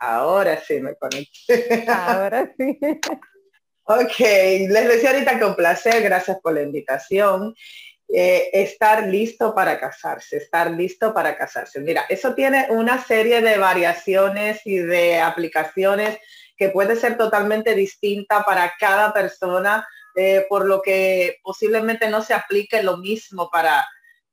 Ahora sí me conecté. Ahora sí. ok, les decía ahorita que un placer, gracias por la invitación. Eh, estar listo para casarse, estar listo para casarse. Mira, eso tiene una serie de variaciones y de aplicaciones que puede ser totalmente distinta para cada persona, eh, por lo que posiblemente no se aplique lo mismo para,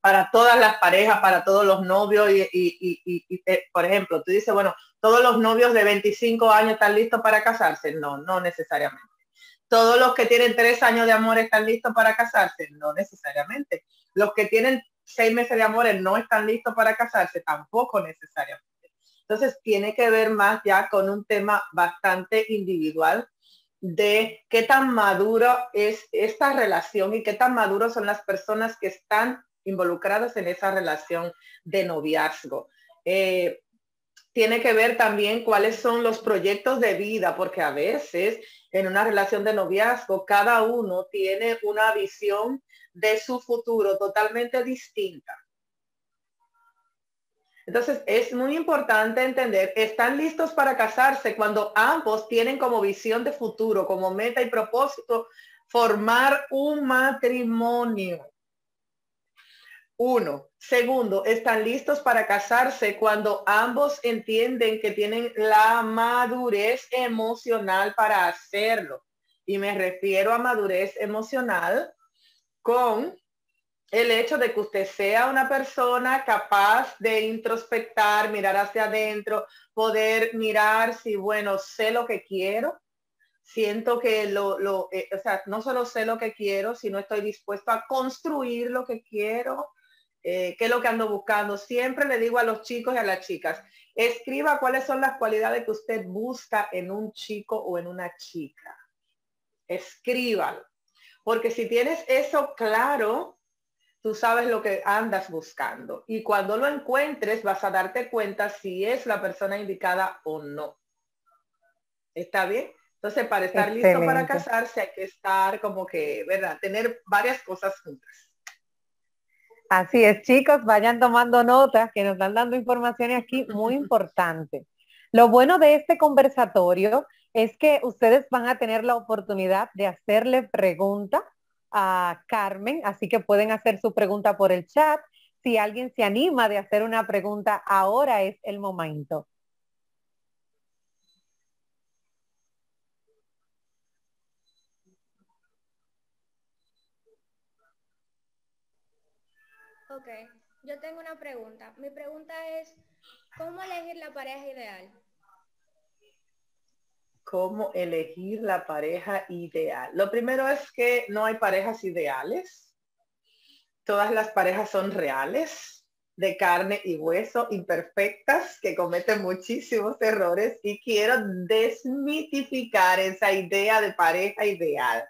para todas las parejas, para todos los novios. Y, eh, por ejemplo, tú dices, bueno, todos los novios de 25 años están listos para casarse. No, no necesariamente. Todos los que tienen tres años de amor están listos para casarse. No necesariamente. Los que tienen seis meses de amor no están listos para casarse. Tampoco necesariamente. Entonces tiene que ver más ya con un tema bastante individual de qué tan maduro es esta relación y qué tan maduros son las personas que están involucradas en esa relación de noviazgo. Eh, tiene que ver también cuáles son los proyectos de vida, porque a veces en una relación de noviazgo cada uno tiene una visión de su futuro totalmente distinta. Entonces es muy importante entender, están listos para casarse cuando ambos tienen como visión de futuro, como meta y propósito, formar un matrimonio. Uno. Segundo, están listos para casarse cuando ambos entienden que tienen la madurez emocional para hacerlo. Y me refiero a madurez emocional con el hecho de que usted sea una persona capaz de introspectar, mirar hacia adentro, poder mirar si, bueno, sé lo que quiero, siento que lo, lo eh, o sea, no solo sé lo que quiero, sino estoy dispuesto a construir lo que quiero, eh, qué es lo que ando buscando. Siempre le digo a los chicos y a las chicas, escriba cuáles son las cualidades que usted busca en un chico o en una chica. Escríbalo. Porque si tienes eso claro, tú sabes lo que andas buscando. Y cuando lo encuentres, vas a darte cuenta si es la persona indicada o no. ¿Está bien? Entonces, para estar listo para casarse hay que estar como que, ¿verdad? Tener varias cosas juntas. Así es, chicos, vayan tomando notas que nos están dando informaciones aquí muy importantes. Lo bueno de este conversatorio es que ustedes van a tener la oportunidad de hacerle preguntas a Carmen, así que pueden hacer su pregunta por el chat. Si alguien se anima de hacer una pregunta, ahora es el momento. Ok, yo tengo una pregunta. Mi pregunta es, ¿cómo elegir la pareja ideal? cómo elegir la pareja ideal. Lo primero es que no hay parejas ideales. Todas las parejas son reales, de carne y hueso, imperfectas, que cometen muchísimos errores y quiero desmitificar esa idea de pareja ideal.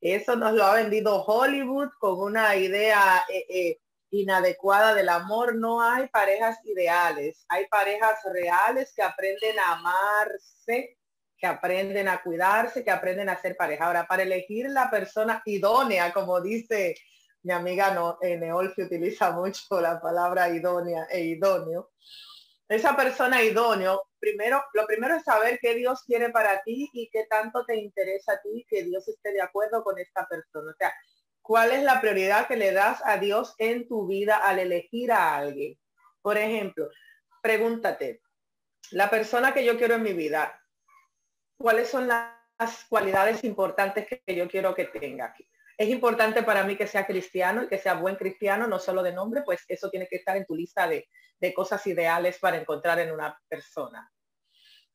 Eso nos lo ha vendido Hollywood con una idea eh, eh, inadecuada del amor. No hay parejas ideales, hay parejas reales que aprenden a amarse, que aprenden a cuidarse, que aprenden a ser pareja. Ahora, para elegir la persona idónea, como dice mi amiga no, eh, Neol, utiliza mucho la palabra idónea e idóneo, esa persona idóneo, primero, lo primero es saber qué Dios quiere para ti y qué tanto te interesa a ti que Dios esté de acuerdo con esta persona. ¿Cuál es la prioridad que le das a Dios en tu vida al elegir a alguien? Por ejemplo, pregúntate, la persona que yo quiero en mi vida, cuáles son las cualidades importantes que yo quiero que tenga. Es importante para mí que sea cristiano y que sea buen cristiano, no solo de nombre, pues eso tiene que estar en tu lista de, cosas ideales para encontrar en una persona.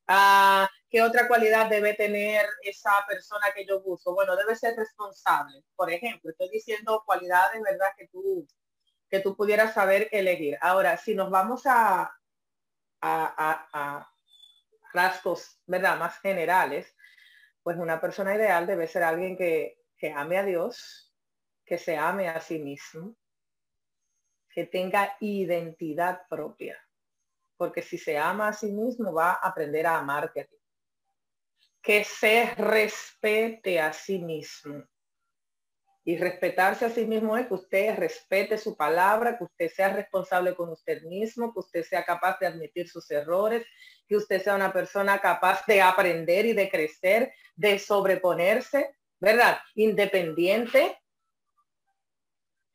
Ah, ¿Qué otra cualidad debe tener esa persona que yo busco? Bueno, debe ser responsable. Por ejemplo, estoy diciendo cualidades, ¿verdad? Que tú, que tú pudieras saber elegir. Ahora, si nos vamos a, a rasgos, ¿verdad? Más generales, pues una persona ideal debe ser alguien que, que ame a Dios, que se ame a sí mismo, que tenga identidad propia. Porque si se ama a sí mismo, va a aprender a amarte a ti. Que se respete a sí mismo. Y respetarse a sí mismo es que usted respete su palabra, que usted sea responsable con usted mismo, que usted sea capaz de admitir sus errores, que usted sea una persona capaz de aprender y de crecer, de sobreponerse, ¿verdad? Independiente,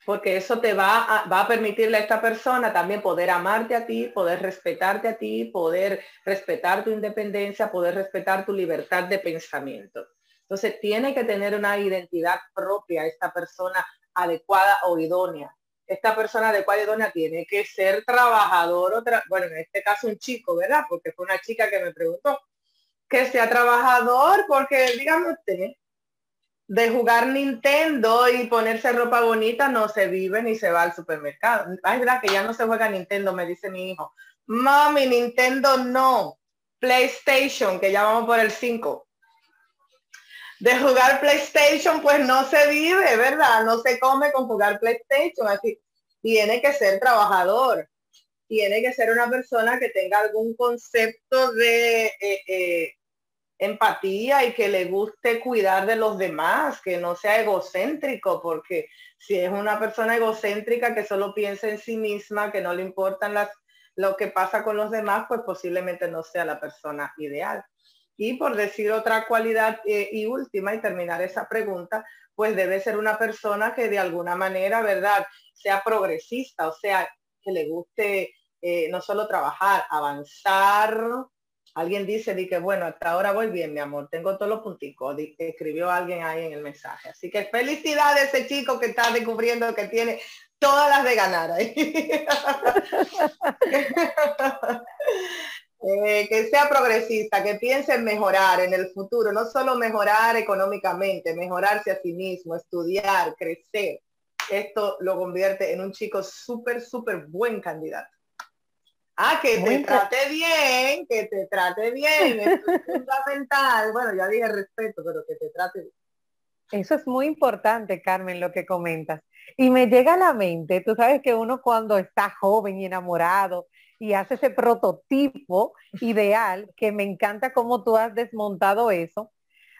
porque eso te va a, permitirle a esta persona también poder amarte a ti, poder respetarte a ti, poder respetar tu independencia, poder respetar tu libertad de pensamiento. Entonces tiene que tener una identidad propia esta persona adecuada o idónea. Esta persona adecuada y idónea tiene que ser trabajador, otra, bueno, en este caso un chico, ¿verdad? Porque fue una chica que me preguntó que sea trabajador, porque dígame usted, de jugar Nintendo y ponerse ropa bonita no se vive ni se va al supermercado. Es verdad que ya no se juega Nintendo, me dice mi hijo. Mami, Nintendo no. PlayStation, que ya vamos por el 5. De jugar PlayStation, pues no se vive, ¿verdad? No se come con jugar PlayStation. Así, tiene que ser trabajador. Tiene que ser una persona que tenga algún concepto de eh, eh, empatía y que le guste cuidar de los demás, que no sea egocéntrico, porque si es una persona egocéntrica que solo piensa en sí misma, que no le importan las, lo que pasa con los demás, pues posiblemente no sea la persona ideal. Y por decir otra cualidad eh, y última y terminar esa pregunta, pues debe ser una persona que de alguna manera, ¿verdad?, sea progresista, o sea, que le guste eh, no solo trabajar, avanzar, Alguien dice, di que bueno, hasta ahora voy bien, mi amor, tengo todos los punticos, escribió alguien ahí en el mensaje. Así que felicidades a ese chico que está descubriendo que tiene todas las de ganar ahí. Eh, que sea progresista, que piense en mejorar en el futuro, no solo mejorar económicamente, mejorarse a sí mismo, estudiar, crecer. Esto lo convierte en un chico súper, súper buen candidato. Ah, que te trate bien, que te trate bien, es fundamental. Bueno, ya dije respeto, pero que te trate bien. Eso es muy importante, Carmen, lo que comentas. Y me llega a la mente, tú sabes que uno cuando está joven y enamorado y hace ese prototipo ideal, que me encanta cómo tú has desmontado eso.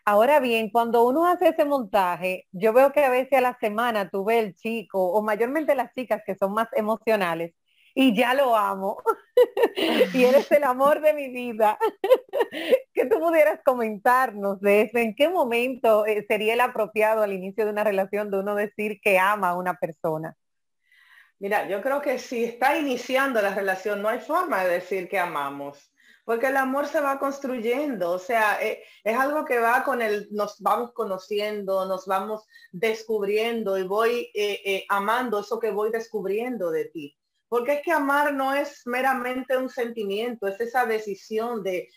Ahora bien, cuando uno hace ese montaje, yo veo que a veces a la semana tú ves el chico, o mayormente las chicas que son más emocionales, y ya lo amo. y eres el amor de mi vida. que tú pudieras comentarnos de eso. ¿En qué momento eh, sería el apropiado al inicio de una relación de uno decir que ama a una persona? Mira, yo creo que si está iniciando la relación, no hay forma de decir que amamos porque el amor se va construyendo, o sea, eh, es algo que va con el, nos vamos conociendo, nos vamos descubriendo y voy eh, amando eso que voy descubriendo de ti. Porque es que amar no es meramente un sentimiento, es esa decisión de,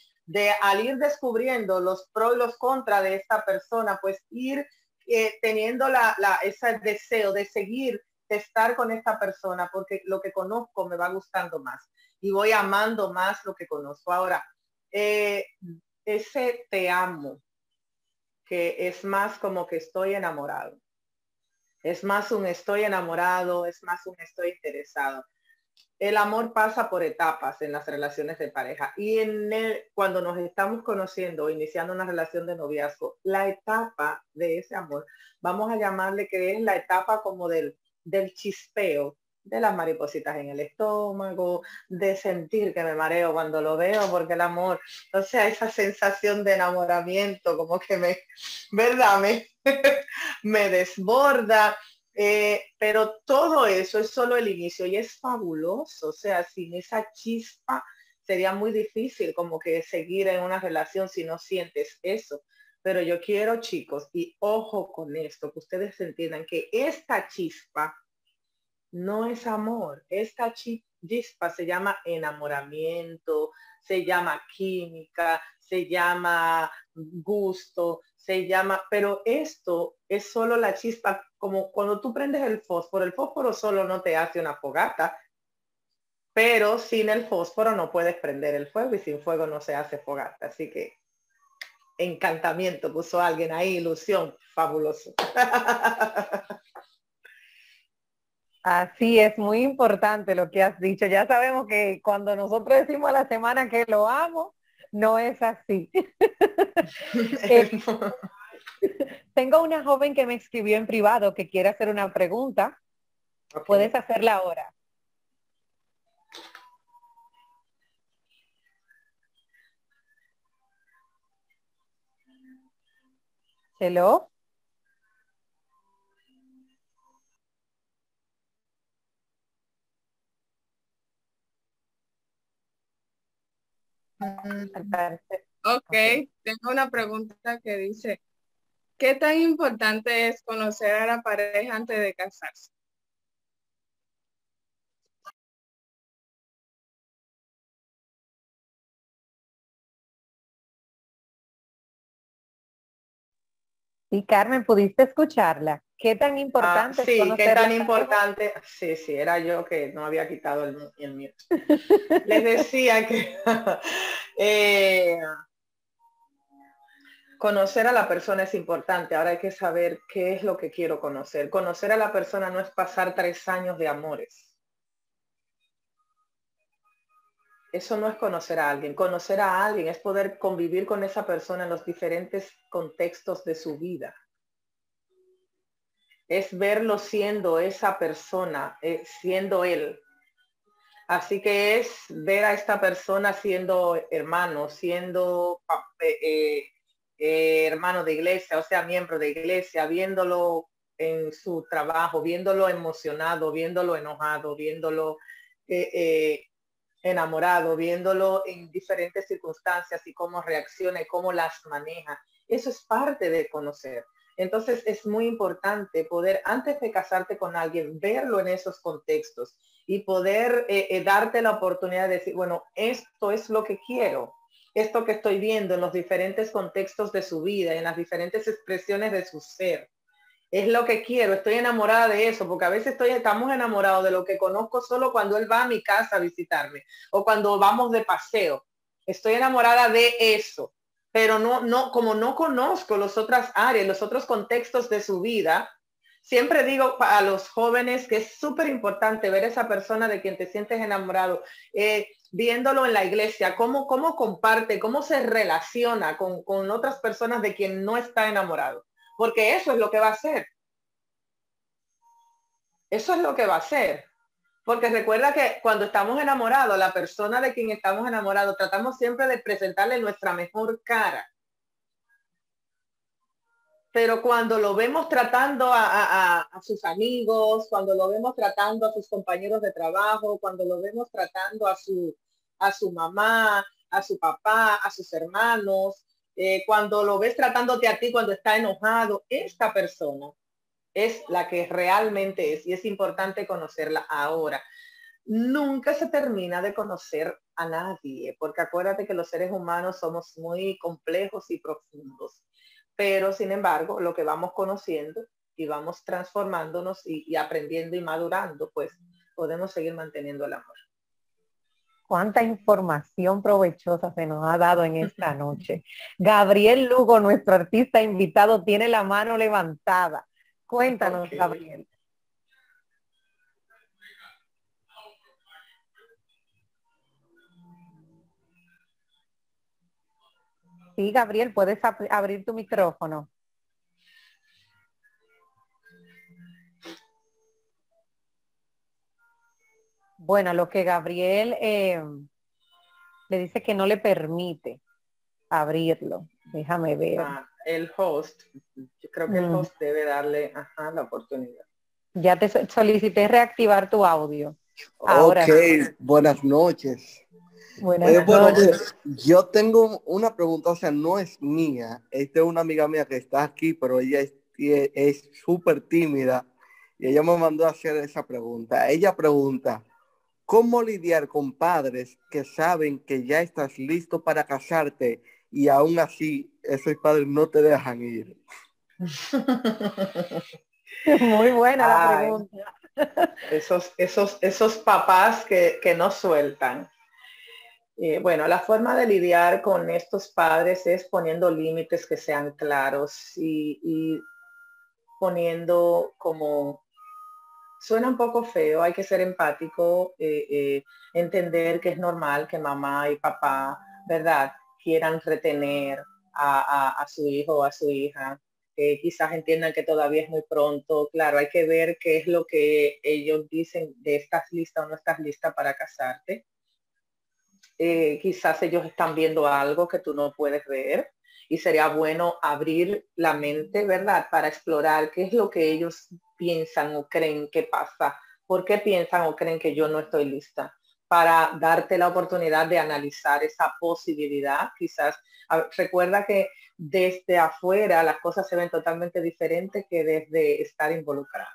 al ir descubriendo los pros y los contras de esta persona, pues ir eh, teniendo la, ese deseo de seguir, de estar con esta persona, porque lo que conozco me va gustando más y voy amando más lo que conozco. Ahora, eh, ese te amo, que es más como que estoy enamorado. Es más un estoy enamorado, es más un estoy interesado el amor pasa por etapas en las relaciones de pareja y en cuando nos estamos conociendo o iniciando una relación de noviazgo, la etapa de ese amor, vamos a llamarle que es la etapa como del, del chispeo, de las maripositas en el estómago, de sentir que me mareo cuando lo veo, porque el amor, o sea, esa sensación de enamoramiento como que me, ¿verdad? Me, me desborda eh, pero todo eso es solo el inicio y es fabuloso. O sea, sin esa chispa sería muy difícil como que seguir en una relación si no sientes eso. Pero yo quiero, chicos, y ojo con esto, que ustedes entiendan que esta chispa no es amor. Esta chispa se llama enamoramiento, se llama química, se llama gusto, se llama, pero esto es solo la chispa, como cuando tú prendes el fósforo, el fósforo solo no te hace una fogata, pero sin el fósforo no puedes prender el fuego y sin fuego no se hace fogata. Así que encantamiento puso alguien ahí, ilusión, fabuloso. Así es, muy importante lo que has dicho. Ya sabemos que cuando nosotros decimos a la semana que lo amo, no es así. Eh, Tengo una joven que me escribió en privado que quiere hacer una pregunta. Puedes hacerla ahora. Hello. Ok, tengo una pregunta que dice, ¿qué tan importante es conocer a la pareja antes de casarse? Y Carmen, ¿pudiste escucharla? ¿Qué tan importante ah, sí, qué tan importante. Sí, sí, era yo que no había quitado el, el mío. Les decía que eh, conocer a la persona es importante. Ahora hay que saber qué es lo que quiero conocer. Conocer a la persona no es pasar tres años de amores. Eso no es conocer a alguien. Conocer a alguien es poder convivir con esa persona en los diferentes contextos de su vida. Es verlo siendo esa persona, eh, siendo él. Así que es ver a esta persona siendo hermano, siendo eh, eh, hermano de iglesia, o sea, miembro de iglesia, viéndolo en su trabajo, viéndolo emocionado, viéndolo enojado, viéndolo enamorado, viéndolo en diferentes circunstancias y cómo reacciona y cómo las maneja. Eso es parte de conocer. Entonces es muy importante poder, antes de casarte con alguien, verlo en esos contextos y poder eh, eh, darte la oportunidad de decir, bueno, esto es lo que quiero, esto que estoy viendo en los diferentes contextos de su vida, en las diferentes expresiones de su ser es lo que quiero, estoy enamorada de eso, porque a veces estoy, estamos enamorados de lo que conozco solo cuando él va a mi casa a visitarme o cuando vamos de paseo. Estoy enamorada de eso, pero no, no, como no conozco las otras áreas, los otros contextos de su vida, siempre digo a los jóvenes que es súper importante ver esa persona de quien te sientes enamorado, eh, viéndolo en la iglesia, cómo, cómo comparte, cómo se relaciona con, con otras personas de quien no está enamorado porque eso es lo que va a hacer. Eso es lo que va a hacer. Porque recuerda que cuando estamos enamorados, la persona de quien estamos enamorados, tratamos siempre de presentarle nuestra mejor cara. Pero cuando lo vemos tratando a, sus amigos, cuando lo vemos tratando a sus compañeros de trabajo, cuando lo vemos tratando a su, a su mamá, a su papá, a sus hermanos, eh, cuando lo ves tratándote a ti cuando está enojado, esta persona es la que realmente es y es importante conocerla ahora. Nunca se termina de conocer a nadie, porque acuérdate que los seres humanos somos muy complejos y profundos, pero sin embargo, lo que vamos conociendo y vamos transformándonos y aprendiendo y madurando, pues podemos seguir manteniendo el amor cuánta información provechosa se nos ha dado en esta noche. Gabriel Lugo, nuestro artista invitado, tiene la mano levantada. Cuéntanos, Gabriel. Sí, Gabriel, puedes abrir tu micrófono. Bueno, lo que Gabriel eh, le dice que no le permite abrirlo. Déjame ver. Ah, el host, yo creo que el mm. host debe darle la oportunidad. Ya te solicité reactivar tu audio. Ahora ok, buenas noches. Buenas noches. yo tengo una pregunta, o sea, no es mía, esta es una amiga mía que está aquí, pero ella es súper tímida y ella me mandó a hacer esa pregunta. Ella pregunta, ¿Cómo lidiar con padres que saben que ya estás listo para casarte y aún así esos padres no te dejan ir? Muy buena la pregunta. Esos, esos, esos papás que, no sueltan. Eh, bueno, la forma de lidiar con estos padres es poniendo límites que sean claros y poniendo como Suena un poco feo, hay que ser empático, eh, eh, entender que es normal que mamá y papá, ¿verdad?, quieran retener a, su hijo o a su hija. que quizás entiendan que todavía es muy pronto. Claro, hay que ver qué es lo que ellos dicen de estás lista o no estás lista para casarte. Eh, quizás ellos están viendo algo que tú no puedes ver y sería bueno abrir la mente, ¿verdad? Para explorar qué es lo que ellos piensan o creen que pasa, por qué piensan o creen que yo no estoy lista, para darte la oportunidad de analizar esa posibilidad. Quizás recuerda que desde afuera las cosas se ven totalmente diferentes que desde estar involucrado.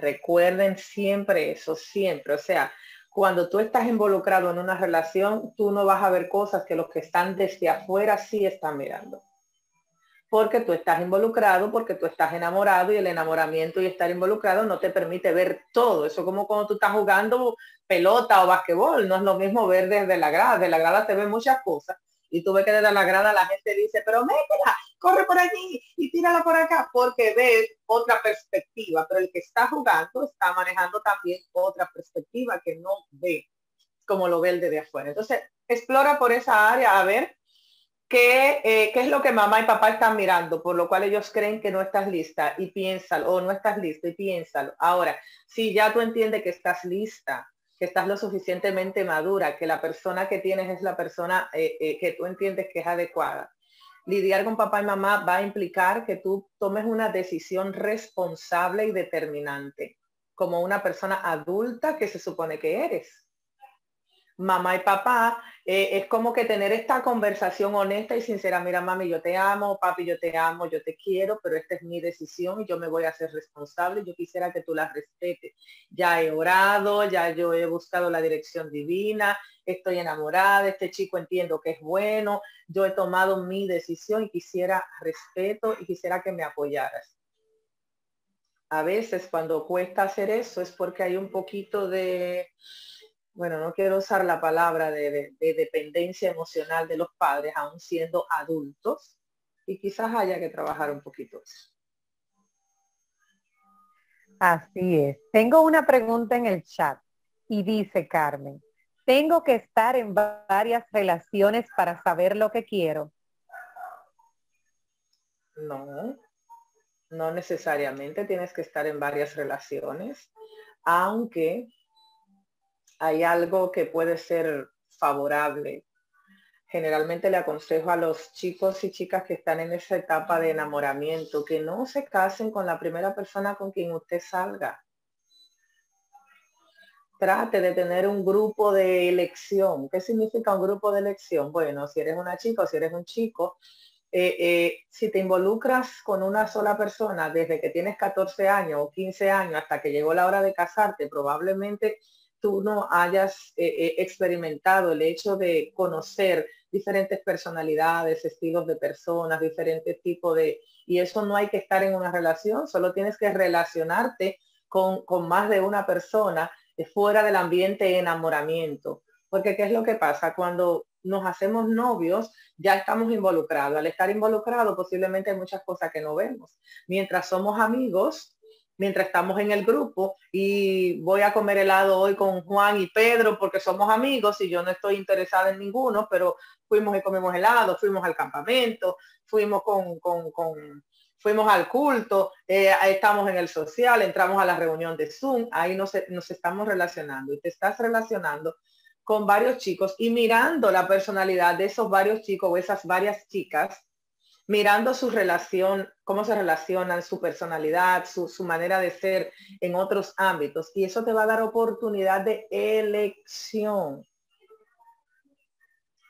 Recuerden siempre eso, siempre. O sea, cuando tú estás involucrado en una relación, tú no vas a ver cosas que los que están desde afuera sí están mirando. Porque tú estás involucrado, porque tú estás enamorado y el enamoramiento y estar involucrado no te permite ver todo. Eso como cuando tú estás jugando pelota o basquetbol, no es lo mismo ver desde la grada. De la grada te ven muchas cosas y tú ves que desde la grada la gente dice, pero métela, corre por allí y tírala por acá, porque ves otra perspectiva, pero el que está jugando está manejando también otra perspectiva que no ve como lo ve el de afuera. Entonces, explora por esa área a ver qué, eh, qué es lo que mamá y papá están mirando, por lo cual ellos creen que no estás lista y piénsalo, o no estás lista y piénsalo. Ahora, si ya tú entiendes que estás lista, que estás lo suficientemente madura, que la persona que tienes es la persona eh, eh, que tú entiendes que es adecuada. Lidiar con papá y mamá va a implicar que tú tomes una decisión responsable y determinante, como una persona adulta que se supone que eres mamá y papá, eh, es como que tener esta conversación honesta y sincera, mira mami, yo te amo, papi, yo te amo, yo te quiero, pero esta es mi decisión y yo me voy a hacer responsable, yo quisiera que tú la respetes. Ya he orado, ya yo he buscado la dirección divina, estoy enamorada, este chico entiendo que es bueno, yo he tomado mi decisión y quisiera respeto y quisiera que me apoyaras. A veces cuando cuesta hacer eso es porque hay un poquito de bueno, no quiero usar la palabra de, dependencia emocional de los padres, aún siendo adultos, y quizás haya que trabajar un poquito eso. Así es. Tengo una pregunta en el chat y dice Carmen, ¿tengo que estar en varias relaciones para saber lo que quiero? No, no necesariamente tienes que estar en varias relaciones, aunque hay algo que puede ser favorable. Generalmente le aconsejo a los chicos y chicas que están en esa etapa de enamoramiento que no se casen con la primera persona con quien usted salga. Trate de tener un grupo de elección. ¿Qué significa un grupo de elección? Bueno, si eres una chica o si eres un chico, eh, eh, si te involucras con una sola persona desde que tienes 14 años o 15 años hasta que llegó la hora de casarte, probablemente tú no hayas eh, eh, experimentado el hecho de conocer diferentes personalidades, estilos de personas, diferentes tipos de... Y eso no hay que estar en una relación, solo tienes que relacionarte con, con más de una persona eh, fuera del ambiente de enamoramiento. Porque ¿qué es lo que pasa? Cuando nos hacemos novios, ya estamos involucrados. Al estar involucrados, posiblemente hay muchas cosas que no vemos. Mientras somos amigos, mientras estamos en el grupo y voy a comer helado hoy con Juan y Pedro porque somos amigos y yo no estoy interesada en ninguno, pero fuimos y comimos helado, fuimos al campamento, fuimos con, con, fuimos al culto, eh, estamos en el social, entramos a la reunión de Zoom, ahí nos, nos estamos relacionando y te estás relacionando con varios chicos y mirando la personalidad de esos varios chicos o esas varias chicas mirando su relación, cómo se relacionan, su personalidad, su, manera de ser en otros ámbitos. Y eso te va a dar oportunidad de elección.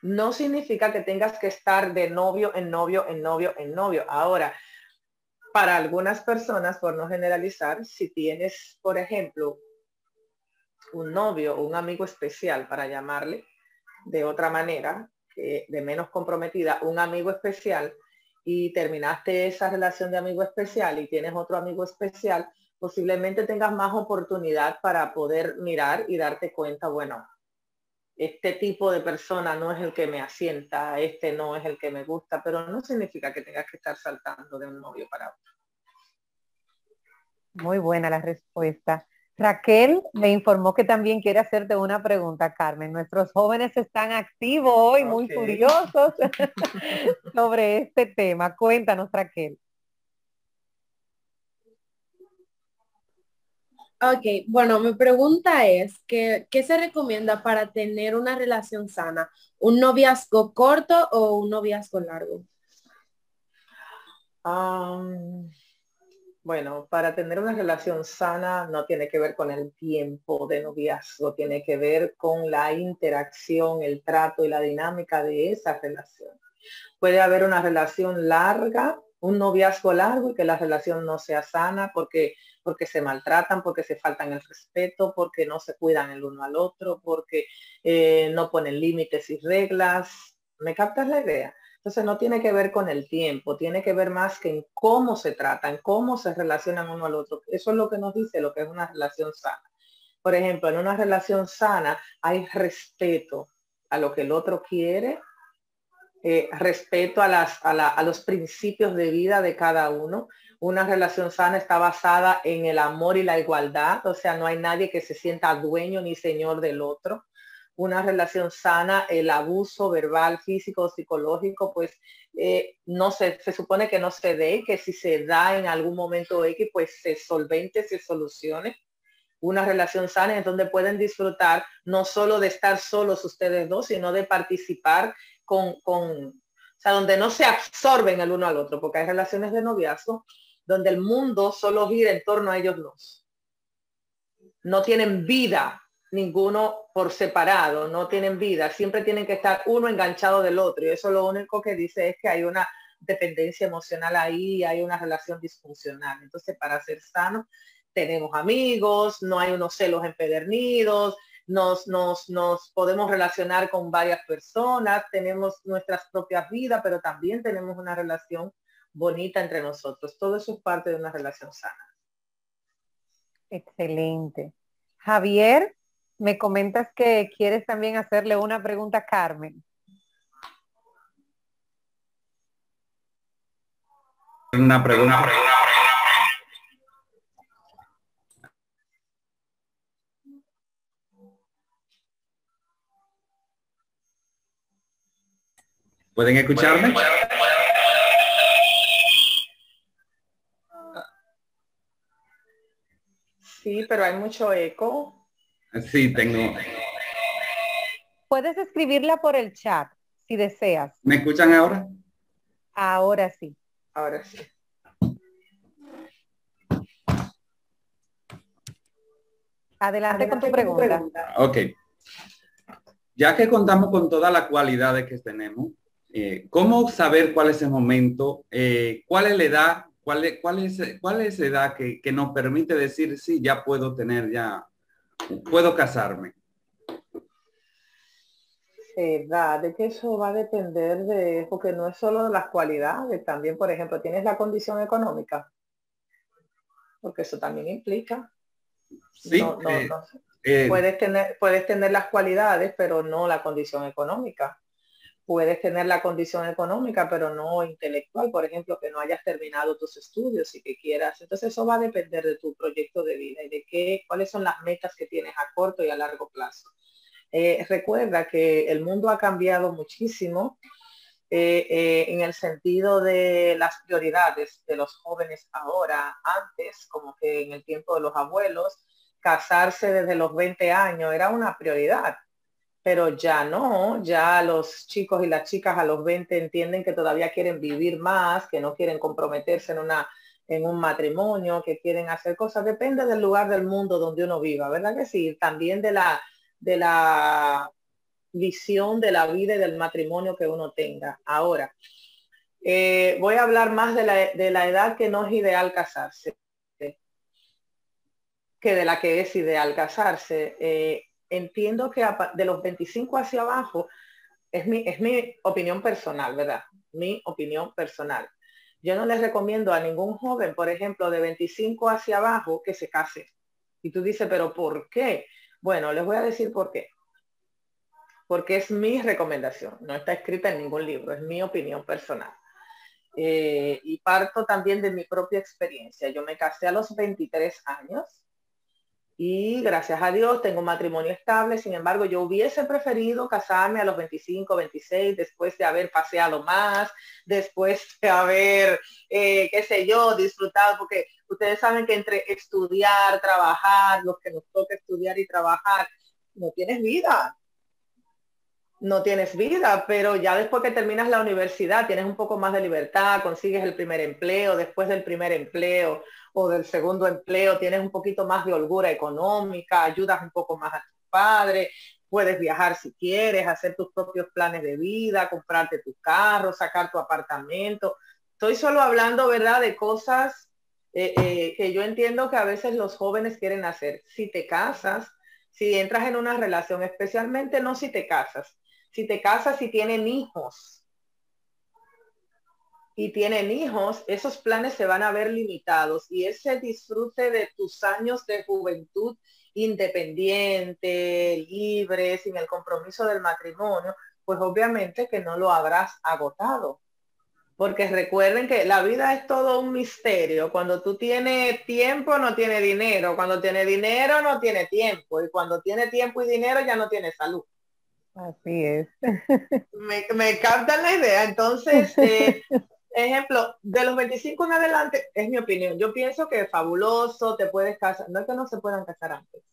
No significa que tengas que estar de novio en novio, en novio, en novio. Ahora, para algunas personas, por no generalizar, si tienes, por ejemplo, un novio o un amigo especial, para llamarle de otra manera, de menos comprometida, un amigo especial, y terminaste esa relación de amigo especial y tienes otro amigo especial, posiblemente tengas más oportunidad para poder mirar y darte cuenta, bueno, este tipo de persona no es el que me asienta, este no es el que me gusta, pero no significa que tengas que estar saltando de un novio para otro. Muy buena la respuesta. Raquel me informó que también quiere hacerte una pregunta, Carmen. Nuestros jóvenes están activos hoy, muy curiosos sobre este tema. Cuéntanos, Raquel. Ok, bueno, mi pregunta es, que, ¿qué se recomienda para tener una relación sana? ¿Un noviazgo corto o un noviazgo largo? Um, bueno, para tener una relación sana no tiene que ver con el tiempo de noviazgo, tiene que ver con la interacción, el trato y la dinámica de esa relación. Puede haber una relación larga, un noviazgo largo y que la relación no sea sana porque porque se maltratan, porque se faltan el respeto, porque no se cuidan el uno al otro, porque eh, no ponen límites y reglas. ¿Me captas la idea? Entonces no tiene que ver con el tiempo, tiene que ver más que en cómo se tratan, cómo se relacionan uno al otro. Eso es lo que nos dice lo que es una relación sana. Por ejemplo, en una relación sana hay respeto a lo que el otro quiere, eh, respeto a, los principios de vida de cada uno, una relación sana está basada en el amor y la igualdad, o sea, no hay nadie que se sienta dueño ni señor del otro. Una relación sana, el abuso verbal, físico, psicológico, pues eh, no se, se supone que no se dé, que si se da en algún momento X, pues se solvente, se solucione. Una relación sana en donde pueden disfrutar no solo de estar solos ustedes dos, sino de participar con, con, o sea, donde no se absorben el uno al otro, porque hay relaciones de noviazgo donde el mundo solo gira en torno a ellos dos. No tienen vida ninguno por separado, no tienen vida, siempre tienen que estar uno enganchado del otro y eso lo único que dice es que hay una dependencia emocional ahí, hay una relación disfuncional. Entonces, para ser sano, tenemos amigos, no hay unos celos empedernidos, nos, nos, nos podemos relacionar con varias personas, tenemos nuestras propias vidas, pero también tenemos una relación bonita entre nosotros. Todo eso es parte de una relación sana. Excelente. Javier, me comentas que quieres también hacerle una pregunta a Carmen. Una pregunta. ¿Pueden escucharme? Sí, pero hay mucho eco. Sí, tengo. Puedes escribirla por el chat si deseas. ¿Me escuchan ahora? Ahora sí. Ahora sí. Adelante, con tu pregunta. Ok. Ya que contamos con todas las cualidades que tenemos, eh, ¿cómo saber cuál es el momento? Eh, ¿Cuál es la edad ¿Cuál es, cuál es, cuál es edad que, que, nos permite decir, sí, ya puedo tener, ya puedo casarme? Edad, de que eso va a depender de, porque no es solo de las cualidades, también, por ejemplo, tienes la condición económica, porque eso también implica. Sí, eh, eh, puedes, tener, puedes tener las cualidades, pero no la condición económica puedes tener la condición económica, pero no intelectual, por ejemplo, que no hayas terminado tus estudios y que quieras. Entonces eso va a depender de tu proyecto de vida y de qué, cuáles son las metas que tienes a corto y a largo plazo. Eh, recuerda que el mundo ha cambiado muchísimo eh, eh, en el sentido de las prioridades de los jóvenes ahora. Antes, como que en el tiempo de los abuelos, casarse desde los 20 años era una prioridad pero ya no, ya los chicos y las chicas a los 20 entienden que todavía quieren vivir más, que no quieren comprometerse en una en un matrimonio, que quieren hacer cosas, depende del lugar del mundo donde uno viva, ¿verdad que sí? También de la de la visión de la vida y del matrimonio que uno tenga. Ahora, eh, voy a hablar más de la, de la edad que no es ideal casarse, que de la que es ideal casarse. Eh, entiendo que de los 25 hacia abajo, es mi, es mi opinión personal, ¿verdad? Mi opinión personal. Yo no les recomiendo a ningún joven, por ejemplo, de 25 hacia abajo, que se case. Y tú dices, pero ¿por qué? Bueno, les voy a decir por qué. Porque es mi recomendación, no está escrita en ningún libro, es mi opinión personal. Eh, y parto también de mi propia experiencia. Yo me casé a los 23 años y gracias a Dios tengo un matrimonio estable. Sin embargo, yo hubiese preferido casarme a los 25, 26, después de haber paseado más, después de haber, eh, qué sé yo, disfrutado, porque ustedes saben que entre estudiar, trabajar, los que nos toca estudiar y trabajar, no tienes vida. No tienes vida, pero ya después que terminas la universidad tienes un poco más de libertad, consigues el primer empleo, después del primer empleo o del segundo empleo tienes un poquito más de holgura económica, ayudas un poco más a tu padre, puedes viajar si quieres, hacer tus propios planes de vida, comprarte tu carro, sacar tu apartamento. Estoy solo hablando, ¿verdad?, de cosas eh, eh, que yo entiendo que a veces los jóvenes quieren hacer. Si te casas, si entras en una relación, especialmente no si te casas, si te casas y tienen hijos, y tienen hijos, esos planes se van a ver limitados y ese disfrute de tus años de juventud independiente, libre, sin el compromiso del matrimonio, pues obviamente que no lo habrás agotado. Porque recuerden que la vida es todo un misterio. Cuando tú tienes tiempo, no tiene dinero. Cuando tiene dinero, no tiene tiempo. Y cuando tiene tiempo y dinero, ya no tiene salud. Así es. Me, me captan la idea. Entonces, eh, ejemplo, de los 25 en adelante, es mi opinión. Yo pienso que es fabuloso, te puedes casar. No es que no se puedan casar antes.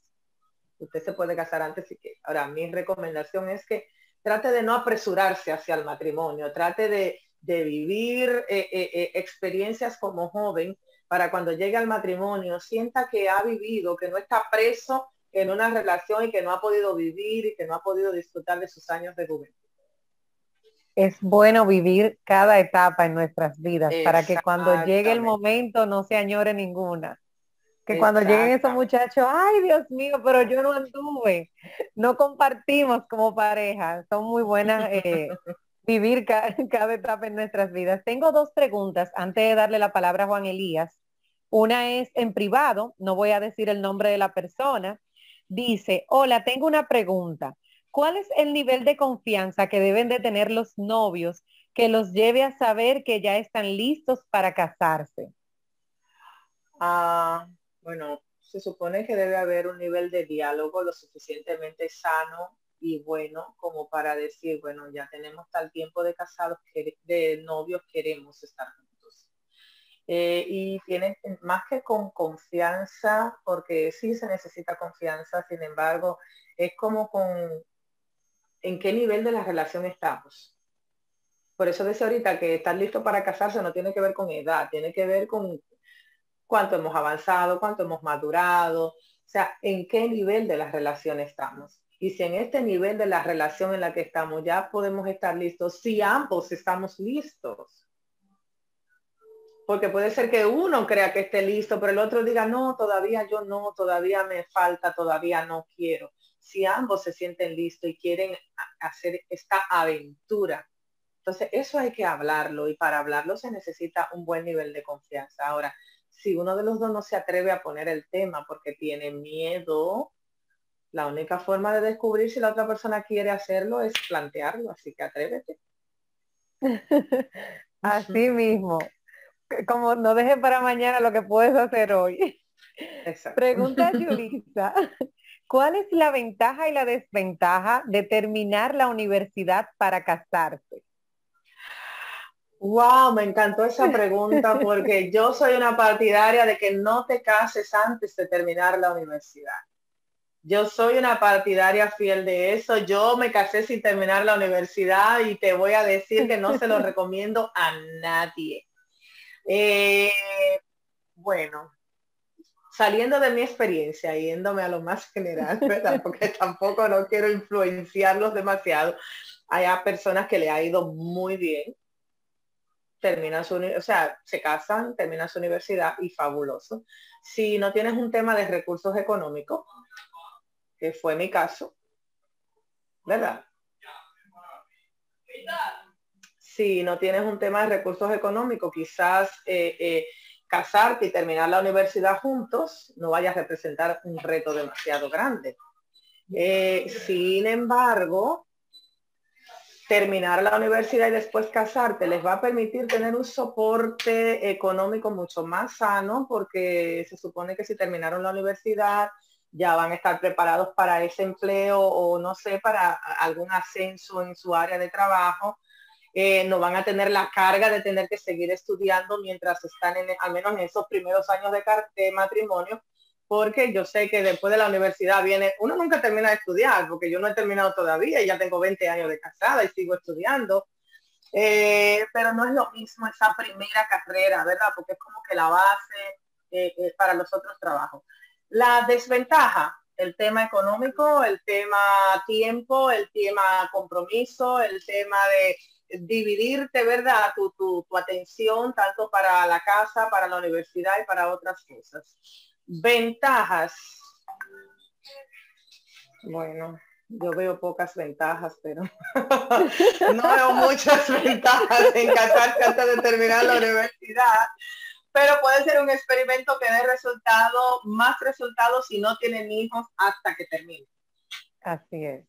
Usted se puede casar antes y que. Ahora, mi recomendación es que trate de no apresurarse hacia el matrimonio, trate de, vivir eh, eh, eh, experiencias como joven para cuando llegue al matrimonio sienta que ha vivido, que no está preso en una relación y que no ha podido vivir y que no ha podido disfrutar de sus años de juventud es bueno vivir cada etapa en nuestras vidas para que cuando llegue el momento no se añore ninguna. Que cuando lleguen esos muchachos, ay Dios mío, pero yo no anduve, no compartimos como pareja. Son muy buenas eh, vivir cada etapa en nuestras vidas. Tengo dos preguntas antes de darle la palabra a Juan Elías. Una es en privado, no voy a decir el nombre de la persona. Dice, hola, tengo una pregunta. ¿Cuál es el nivel de confianza que deben de tener los novios que los lleve a saber que ya están listos para casarse? Ah, bueno, se supone que debe haber un nivel de diálogo lo suficientemente sano y bueno como para decir, bueno, ya tenemos tal tiempo de casados, de novios queremos estar. Eh, y tienen más que con confianza, porque sí se necesita confianza, sin embargo, es como con en qué nivel de la relación estamos. Por eso decía ahorita que estar listo para casarse no tiene que ver con edad, tiene que ver con cuánto hemos avanzado, cuánto hemos madurado, o sea, en qué nivel de la relación estamos. Y si en este nivel de la relación en la que estamos ya podemos estar listos, si ambos estamos listos. Porque puede ser que uno crea que esté listo, pero el otro diga, no, todavía yo no, todavía me falta, todavía no quiero si ambos se sienten listos y quieren hacer esta aventura. Entonces, eso hay que hablarlo y para hablarlo se necesita un buen nivel de confianza. Ahora, si uno de los dos no se atreve a poner el tema porque tiene miedo, la única forma de descubrir si la otra persona quiere hacerlo es plantearlo, así que atrévete. Así mismo. Como no dejes para mañana lo que puedes hacer hoy. Pregunta Julissa. ¿Cuál es la ventaja y la desventaja de terminar la universidad para casarse? Wow, me encantó esa pregunta porque yo soy una partidaria de que no te cases antes de terminar la universidad. Yo soy una partidaria fiel de eso. Yo me casé sin terminar la universidad y te voy a decir que no se lo recomiendo a nadie. Eh, bueno, saliendo de mi experiencia, yéndome a lo más general, ¿verdad? Porque tampoco no quiero influenciarlos demasiado. Hay personas que le ha ido muy bien, terminan su, o sea, se casan, terminan su universidad y fabuloso. Si no tienes un tema de recursos económicos, que fue mi caso, ¿verdad? Si no tienes un tema de recursos económicos, quizás eh, eh, casarte y terminar la universidad juntos no vaya a representar un reto demasiado grande. Eh, sin embargo, terminar la universidad y después casarte les va a permitir tener un soporte económico mucho más sano porque se supone que si terminaron la universidad ya van a estar preparados para ese empleo o no sé, para algún ascenso en su área de trabajo. Eh, no van a tener la carga de tener que seguir estudiando mientras están en, al menos en esos primeros años de, de matrimonio, porque yo sé que después de la universidad viene, uno nunca termina de estudiar, porque yo no he terminado todavía y ya tengo 20 años de casada y sigo estudiando. Eh, pero no es lo mismo esa primera carrera, ¿verdad? Porque es como que la base eh, para los otros trabajos. La desventaja, el tema económico, el tema tiempo, el tema compromiso, el tema de dividirte, ¿verdad? Tu, tu, tu, atención tanto para la casa, para la universidad y para otras cosas. Ventajas. Bueno, yo veo pocas ventajas, pero no veo muchas ventajas en casarse antes de terminar la universidad pero puede ser un experimento que dé resultado, más resultados si no tienen hijos hasta que termine. Así es.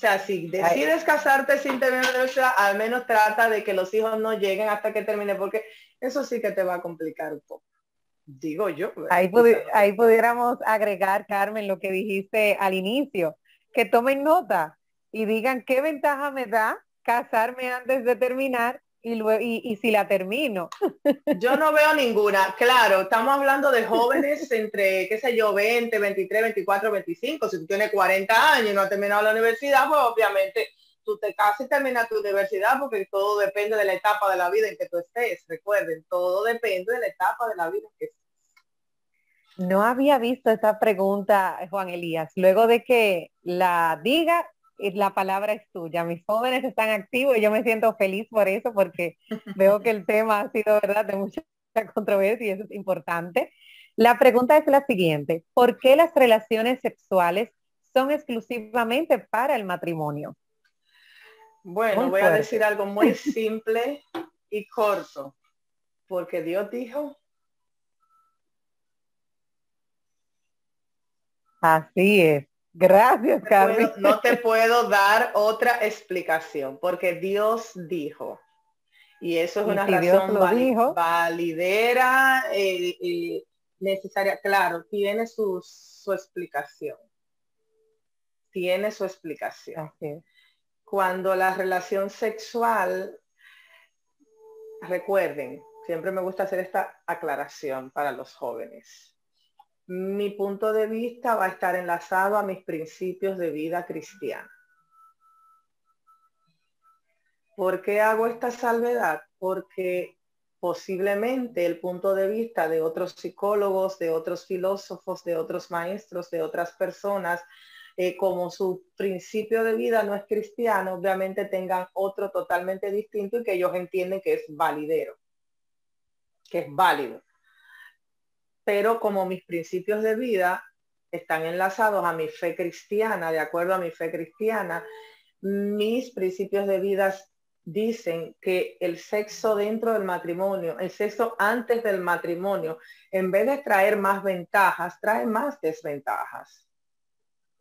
O sea, si decides casarte sin tener universidad, al menos trata de que los hijos no lleguen hasta que termine, porque eso sí que te va a complicar un poco. Digo yo. Ahí, ahí pudiéramos agregar, Carmen, lo que dijiste al inicio, que tomen nota y digan qué ventaja me da casarme antes de terminar y, luego, y, si la termino. Yo no veo ninguna. Claro, estamos hablando de jóvenes entre, qué sé yo, 20, 23, 24, 25. Si tú tienes 40 años y no has terminado la universidad, pues obviamente tú te casas y terminas tu universidad porque todo depende de la etapa de la vida en que tú estés. Recuerden, todo depende de la etapa de la vida en que estés. No había visto esa pregunta, Juan Elías. Luego de que la diga, la palabra es tuya. Mis jóvenes están activos y yo me siento feliz por eso porque veo que el tema ha sido, ¿verdad?, de mucha controversia y eso es importante. La pregunta es la siguiente. ¿Por qué las relaciones sexuales son exclusivamente para el matrimonio? Bueno, voy a decir algo muy simple y corto. Porque Dios dijo. Así es. Gracias, Carmen. no te puedo dar otra explicación, porque Dios dijo. Y eso es una razón validera, eh, eh, necesaria. Claro, tiene su, su explicación. Tiene su explicación. Cuando la relación sexual, recuerden, siempre me gusta hacer esta aclaración para los jóvenes mi punto de vista va a estar enlazado a mis principios de vida cristiana. ¿Por qué hago esta salvedad? Porque posiblemente el punto de vista de otros psicólogos, de otros filósofos, de otros maestros, de otras personas, eh, como su principio de vida no es cristiano, obviamente tengan otro totalmente distinto y que ellos entienden que es validero, que es válido pero como mis principios de vida están enlazados a mi fe cristiana, de acuerdo a mi fe cristiana, mis principios de vida dicen que el sexo dentro del matrimonio, el sexo antes del matrimonio, en vez de traer más ventajas, trae más desventajas.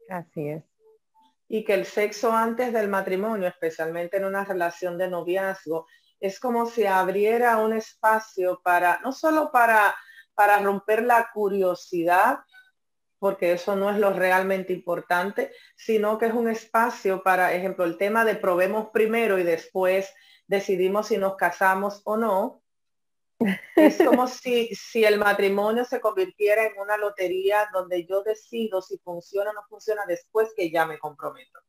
Así es. Y que el sexo antes del matrimonio, especialmente en una relación de noviazgo, es como si abriera un espacio para, no solo para para romper la curiosidad, porque eso no es lo realmente importante, sino que es un espacio para, ejemplo, el tema de probemos primero y después decidimos si nos casamos o no. Es como si, si el matrimonio se convirtiera en una lotería donde yo decido si funciona o no funciona después que ya me comprometo.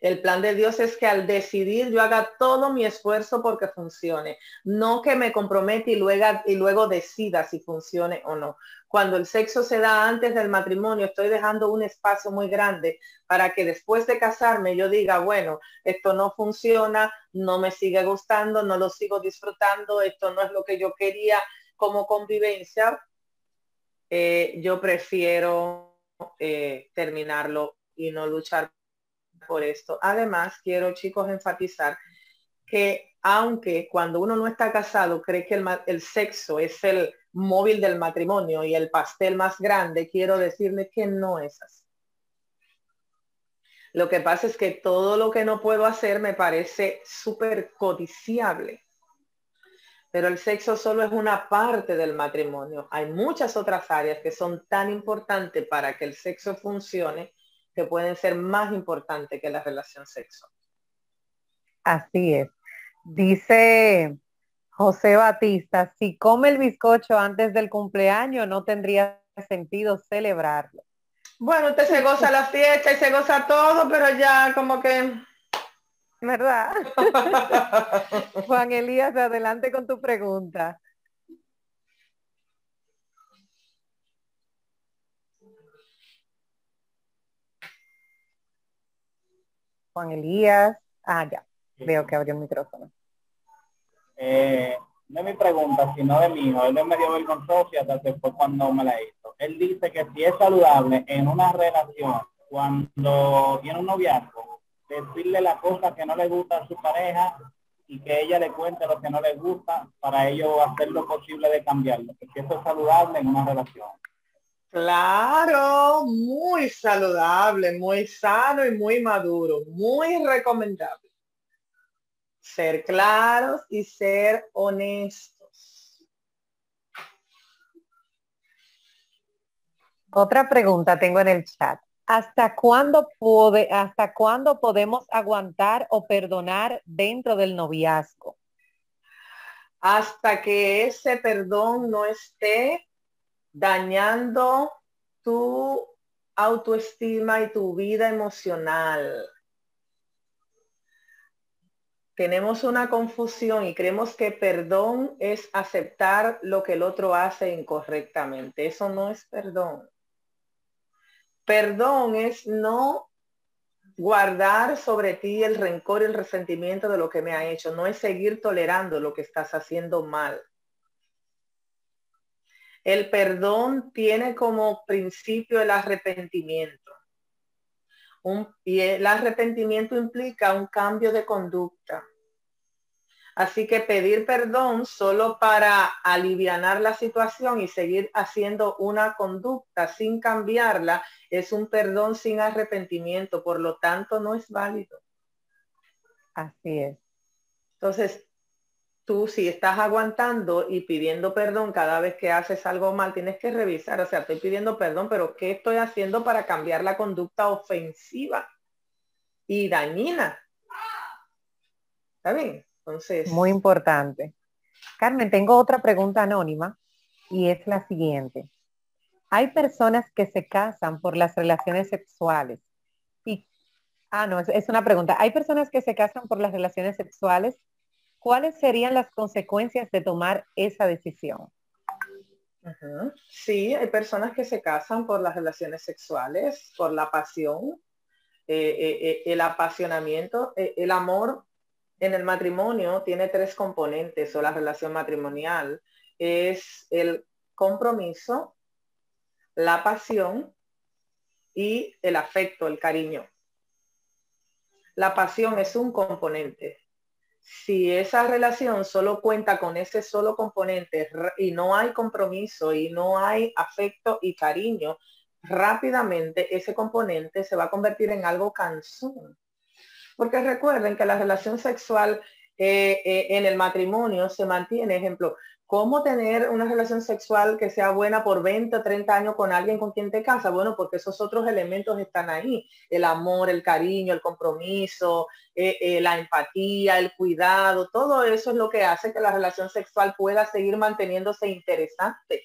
El plan de Dios es que al decidir yo haga todo mi esfuerzo porque funcione, no que me comprometa y luego, y luego decida si funcione o no. Cuando el sexo se da antes del matrimonio, estoy dejando un espacio muy grande para que después de casarme yo diga, bueno, esto no funciona, no me sigue gustando, no lo sigo disfrutando, esto no es lo que yo quería como convivencia. Eh, yo prefiero eh, terminarlo y no luchar por esto. Además, quiero chicos enfatizar que aunque cuando uno no está casado cree que el, sexo es el móvil del matrimonio y el pastel más grande, quiero decirle que no es así. Lo que pasa es que todo lo que no puedo hacer me parece súper codiciable. pero el sexo solo es una parte del matrimonio. Hay muchas otras áreas que son tan importantes para que el sexo funcione que pueden ser más importantes que la relación sexo. Así es. Dice José Batista, si come el bizcocho antes del cumpleaños no tendría sentido celebrarlo. Bueno, usted se goza la fiesta y se goza todo, pero ya como que ¿verdad? Juan Elías, adelante con tu pregunta. Juan Elías, ah, ya, veo que abrió el micrófono. Eh, no es mi pregunta, sino de mi hijo. Él es medio vergonzoso y hasta después cuando me la hizo. Él dice que si es saludable en una relación, cuando tiene un noviazgo, decirle la cosa que no le gusta a su pareja y que ella le cuente lo que no le gusta para ello hacer lo posible de cambiarlo, porque eso es saludable en una relación. Claro, muy saludable, muy sano y muy maduro, muy recomendable. Ser claros y ser honestos. Otra pregunta tengo en el chat. ¿Hasta cuándo, ¿Hasta cuándo podemos aguantar o perdonar dentro del noviazgo? Hasta que ese perdón no esté dañando tu autoestima y tu vida emocional. Tenemos una confusión y creemos que perdón es aceptar lo que el otro hace incorrectamente. Eso no es perdón. Perdón es no guardar sobre ti el rencor y el resentimiento de lo que me ha hecho, no es seguir tolerando lo que estás haciendo mal. El perdón tiene como principio el arrepentimiento. y el arrepentimiento implica un cambio de conducta. Así que pedir perdón solo para aliviar la situación y seguir haciendo una conducta sin cambiarla es un perdón sin arrepentimiento, por lo tanto no es válido. Así es. Entonces, tú si estás aguantando y pidiendo perdón cada vez que haces algo mal, tienes que revisar, o sea, estoy pidiendo perdón, pero ¿qué estoy haciendo para cambiar la conducta ofensiva y dañina? ¿Está bien? Muy importante. Carmen, tengo otra pregunta anónima y es la siguiente. Hay personas que se casan por las relaciones sexuales. Y, ah, no, es, una pregunta. Hay personas que se casan por las relaciones sexuales. ¿Cuáles serían las consecuencias de tomar esa decisión? Sí, hay personas que se casan por las relaciones sexuales, por la pasión, eh, eh, eh, el apasionamiento, el amor en el matrimonio tiene tres componentes o la relación matrimonial. Es el compromiso, la pasión y el afecto, el cariño. La pasión es un componente. Si esa relación solo cuenta con ese solo componente y no hay compromiso y no hay afecto y cariño, rápidamente ese componente se va a convertir en algo cansón. Porque recuerden que la relación sexual eh, eh, en el matrimonio se mantiene, ejemplo, ¿cómo tener una relación sexual que sea buena por 20 o 30 años con alguien con quien te casa? Bueno, porque esos otros elementos están ahí. El amor, el cariño, el compromiso, eh, la empatía, el cuidado, todo eso es lo que hace que la relación sexual pueda seguir manteniéndose interesante.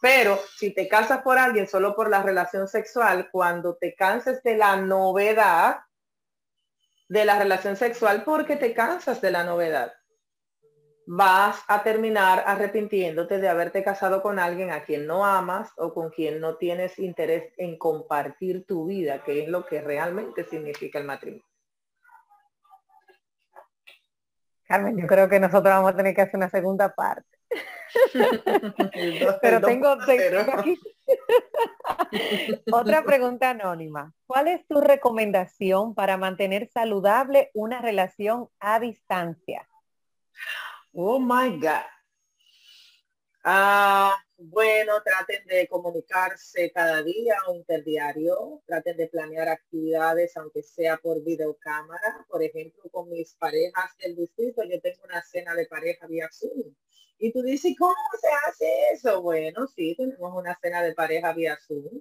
Pero si te casas por alguien solo por la relación sexual, cuando te canses de la novedad, de la relación sexual porque te cansas de la novedad. Vas a terminar arrepintiéndote de haberte casado con alguien a quien no amas o con quien no tienes interés en compartir tu vida, que es lo que realmente significa el matrimonio. Carmen, yo creo que nosotros vamos a tener que hacer una segunda parte. Pero tengo, otra pregunta anónima. ¿Cuál es tu recomendación para mantener saludable una relación a distancia? Oh my God. Ah, Bueno, traten de comunicarse cada día o interdiario, traten de planear actividades, aunque sea por videocámara. Por ejemplo, con mis parejas del distrito, yo tengo una cena de pareja vía Zoom. Y tú dices, ¿cómo se hace eso? Bueno, sí, tenemos una cena de pareja vía Zoom.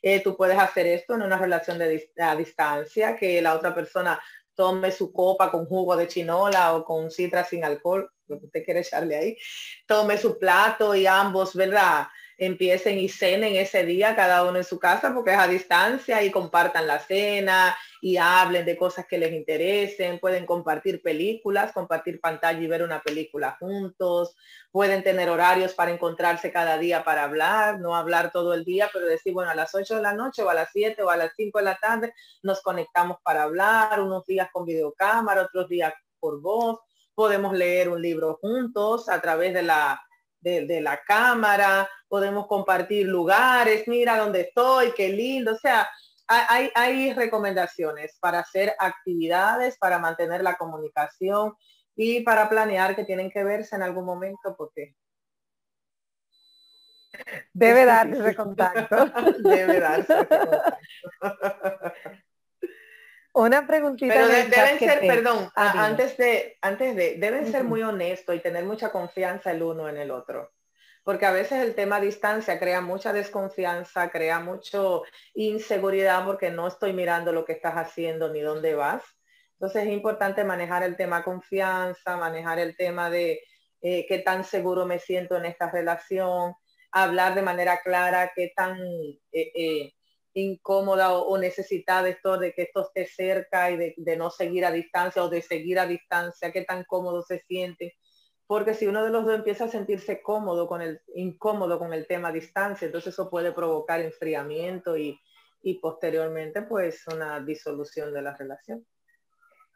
Eh, tú puedes hacer esto en una relación de a distancia, que la otra persona tome su copa con jugo de chinola o con citra sin alcohol, que usted quiere echarle ahí, tome su plato y ambos, ¿verdad? Empiecen y cenen ese día cada uno en su casa porque es a distancia y compartan la cena y hablen de cosas que les interesen, pueden compartir películas, compartir pantalla y ver una película juntos, pueden tener horarios para encontrarse cada día para hablar, no hablar todo el día, pero decir, bueno, a las 8 de la noche o a las 7 o a las 5 de la tarde nos conectamos para hablar, unos días con videocámara, otros días por voz, podemos leer un libro juntos a través de la, de, la cámara, podemos compartir lugares, mira dónde estoy, qué lindo, o sea, hay, hay recomendaciones para hacer actividades, para mantener la comunicación y para planear que tienen que verse en algún momento porque debe darse contacto. debe darse Una preguntita. Pero deben ser, perdón, ah, antes de, antes de, deben ser muy honestos y tener mucha confianza el uno en el otro. Porque a veces el tema distancia crea mucha desconfianza, crea mucho inseguridad porque no estoy mirando lo que estás haciendo ni dónde vas. Entonces es importante manejar el tema confianza, manejar el tema de eh, qué tan seguro me siento en esta relación, hablar de manera clara qué tan eh, eh, incómoda o, necesitada esto de que esto esté cerca y de, no seguir a distancia o de seguir a distancia, qué tan cómodo se siente. Porque si uno de los dos empieza a sentirse cómodo con el, incómodo con el tema distancia, entonces eso puede provocar enfriamiento y, posteriormente pues una disolución de la relación.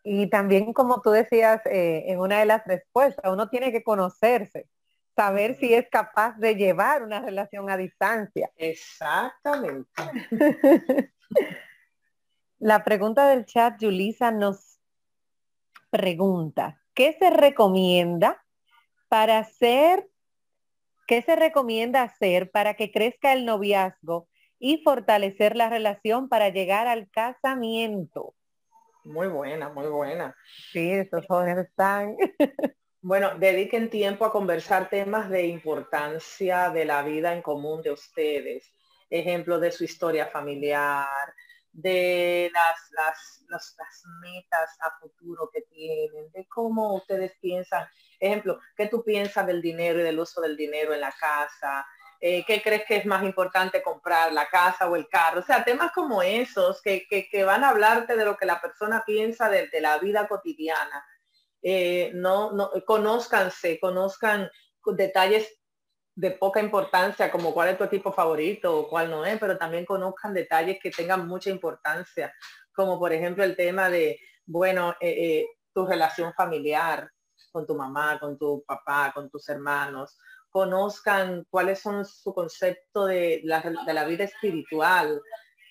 Y también como tú decías eh, en una de las respuestas, uno tiene que conocerse saber si es capaz de llevar una relación a distancia. Exactamente. La pregunta del chat, Julisa nos pregunta, ¿qué se recomienda para hacer, qué se recomienda hacer para que crezca el noviazgo y fortalecer la relación para llegar al casamiento? Muy buena, muy buena. Sí, estos jóvenes están. Bueno, dediquen tiempo a conversar temas de importancia de la vida en común de ustedes. Ejemplo de su historia familiar, de las, las, metas a futuro que tienen, de cómo ustedes piensan. Ejemplo, ¿qué tú piensas del dinero y del uso del dinero en la casa? Eh, ¿Qué crees que es más importante comprar, la casa o el carro? O sea, temas como esos que, van a hablarte de lo que la persona piensa de la vida cotidiana eh, no, no, conózcanse, conozcan detalles de poca importancia, como cuál es tu equipo favorito o cuál no es, pero también conozcan detalles que tengan mucha importancia, como por ejemplo el tema de, bueno, eh, eh, tu relación familiar con tu mamá, con tu papá, con tus hermanos, conozcan cuáles son su concepto de la, de la vida espiritual,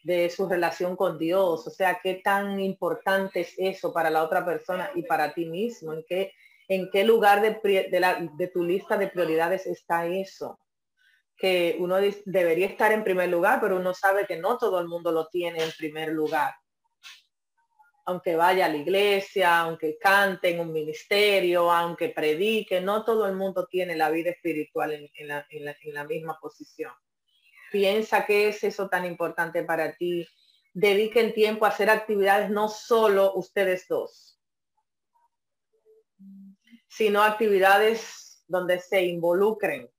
de su relación con Dios, o sea, qué tan importante es eso para la otra persona y para ti mismo, en qué, en qué lugar de, de, tu lista de prioridades está eso, que uno debería estar en primer lugar, pero uno sabe que no todo el mundo lo tiene en primer lugar. Aunque vaya a la iglesia, aunque cante en un ministerio, aunque predique, no todo el mundo tiene la vida espiritual en, la, en la misma posición piensa que es eso tan importante para ti. Dediquen tiempo a hacer actividades no solo ustedes dos, sino actividades donde se involucren,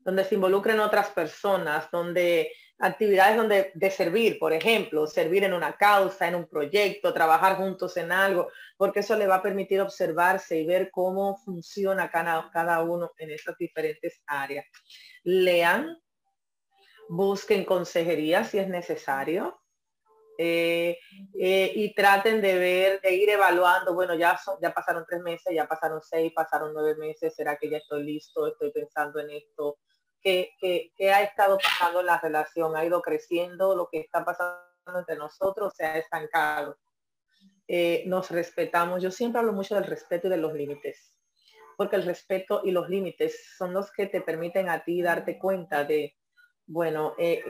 donde se involucren otras personas, donde actividades donde de servir, por ejemplo, servir en una causa, en un proyecto, trabajar juntos en algo, porque eso le va a permitir observarse y ver cómo funciona cada, cada uno en esas diferentes áreas. Lean, busquen consejería si es necesario. Eh, eh, y traten de ver, de ir evaluando, bueno, ya, son, ya pasaron tres meses, ya pasaron seis, pasaron nueve meses, ¿será que ya estoy listo? Estoy pensando en esto. ¿Qué, qué, ha estado pasando en la relación? ¿Ha ido creciendo? ¿Lo que está pasando entre nosotros se ha estancado? Eh, nos respetamos. Yo siempre hablo mucho del respeto y de los límites. porque el respeto y los límites son los que te permiten a ti darte cuenta de, bueno, eh,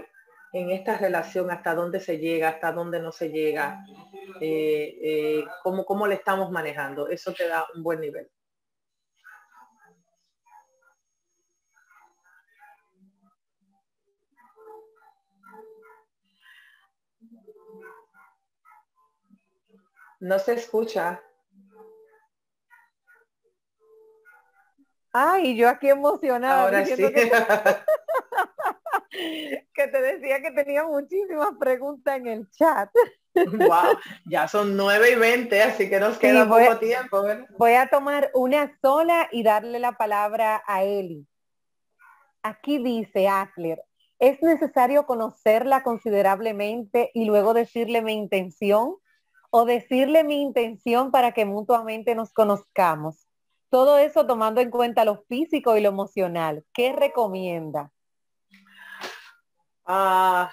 en esta relación hasta dónde se llega, hasta dónde no se llega, eh, eh, cómo, cómo le estamos manejando. Eso te da un buen nivel. No se escucha. Ay, yo aquí emocionada. Ahora sí. Que, te decía que tenía muchísimas preguntas en el chat. Wow, ya son nueve y veinte, así que nos queda poco tiempo. Voy a tomar una sola y darle la palabra a Eli. Aquí dice Asler, ¿es necesario conocerla considerablemente y luego decirle mi intención? ¿O decirle mi intención para que mutuamente nos conozcamos? Todo eso tomando en cuenta lo físico y lo emocional. ¿Qué recomienda? Ah,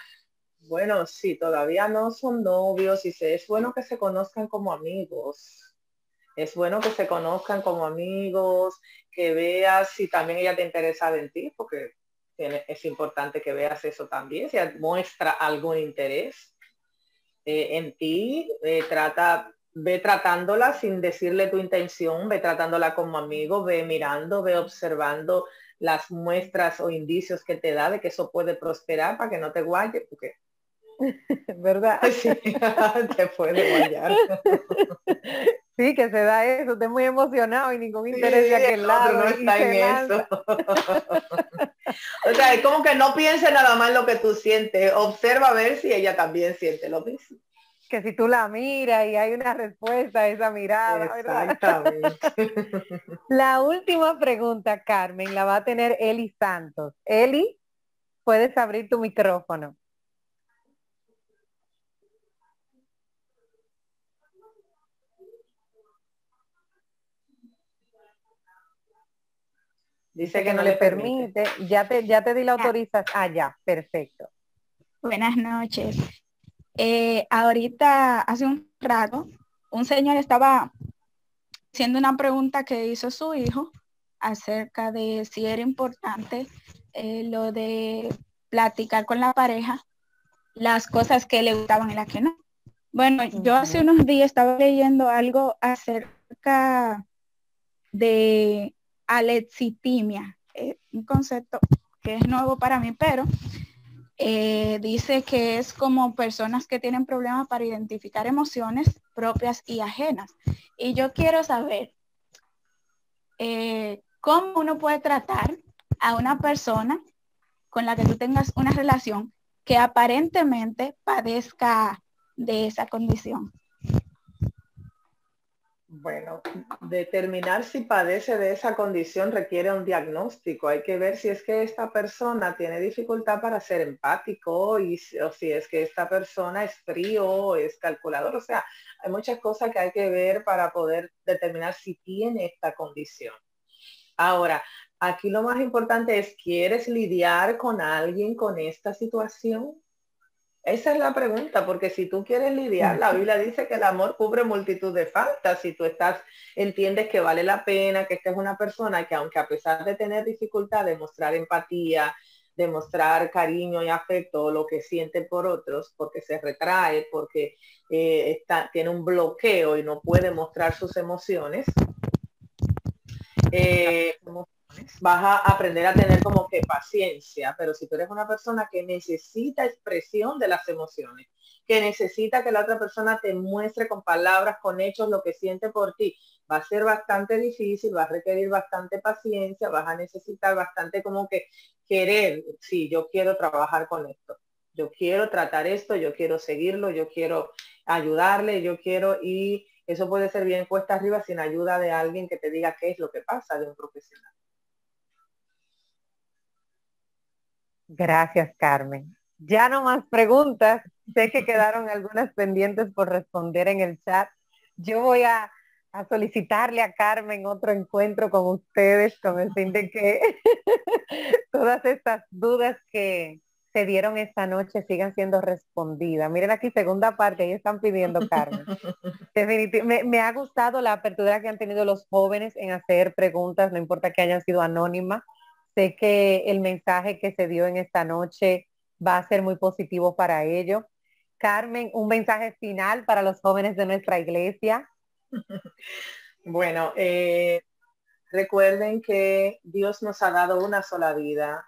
bueno, sí, todavía no son novios y es bueno que se conozcan como amigos. Es bueno que se conozcan como amigos, que veas si también ella te interesa en ti, porque es importante que veas eso también, si muestra algún interés eh, en ti, eh, trata ve tratándola sin decirle tu intención, ve tratándola como amigo, ve mirando, ve observando las muestras o indicios que te da de que eso puede prosperar para que no te guaye, porque ¿verdad? Sí, te puede guayar. Sí, que se da eso, estoy muy emocionado y ningún interés de aquel lado. No está en eso. o sea, es como que no piense nada más lo que tú sientes, observa a ver si ella también siente lo mismo que si tú la miras y hay una respuesta a esa mirada. Exactamente. la última pregunta, Carmen, la va a tener Eli Santos. Eli, puedes abrir tu micrófono. Dice que no le permite. Ya te, ya te di la autorización. Ah, ya, perfecto. Buenas noches. Eh, ahorita, hace un rato, un señor estaba haciendo una pregunta que hizo su hijo acerca de si era importante eh, lo de platicar con la pareja las cosas que le gustaban y las que no. Bueno, yo hace unos días estaba leyendo algo acerca de alexitimia, eh, un concepto que es nuevo para mí, pero eh, dice que es como personas que tienen problemas para identificar emociones propias y ajenas. Y yo quiero saber eh, cómo uno puede tratar a una persona con la que tú tengas una relación que aparentemente padezca de esa condición. Bueno, determinar si padece de esa condición requiere un diagnóstico. Hay que ver si es que esta persona tiene dificultad para ser empático y, o si es que esta persona es frío es calculador. O sea, hay muchas cosas que hay que ver para poder determinar si tiene esta condición. Ahora, aquí lo más importante es, ¿quieres lidiar con alguien con esta situación? Esa es la pregunta, porque si tú quieres lidiar, la Biblia dice que el amor cubre multitud de faltas. Si tú estás, entiendes que vale la pena, que esta es una persona que aunque a pesar de tener dificultad de mostrar empatía, de mostrar cariño y afecto, lo que siente por otros, porque se retrae, porque eh, está, tiene un bloqueo y no puede mostrar sus emociones, eh, vas a aprender a tener como que paciencia, pero si tú eres una persona que necesita expresión de las emociones, que necesita que la otra persona te muestre con palabras, con hechos lo que siente por ti, va a ser bastante difícil, va a requerir bastante paciencia, vas a necesitar bastante como que querer, sí, yo quiero trabajar con esto, yo quiero tratar esto, yo quiero seguirlo, yo quiero ayudarle, yo quiero y eso puede ser bien cuesta arriba sin ayuda de alguien que te diga qué es lo que pasa de un profesional. Gracias, Carmen. Ya no más preguntas. Sé que quedaron algunas pendientes por responder en el chat. Yo voy a, solicitarle a Carmen otro encuentro con ustedes con el fin de que todas estas dudas que, se dieron esta noche sigan siendo respondidas. Miren aquí, segunda parte, ahí están pidiendo, Carmen. Definitivamente, me, ha gustado la apertura que han tenido los jóvenes en hacer preguntas, no importa que hayan sido anónimas. Sé que el mensaje que se dio en esta noche va a ser muy positivo para ellos. Carmen, un mensaje final para los jóvenes de nuestra iglesia. Bueno, eh, recuerden que Dios nos ha dado una sola vida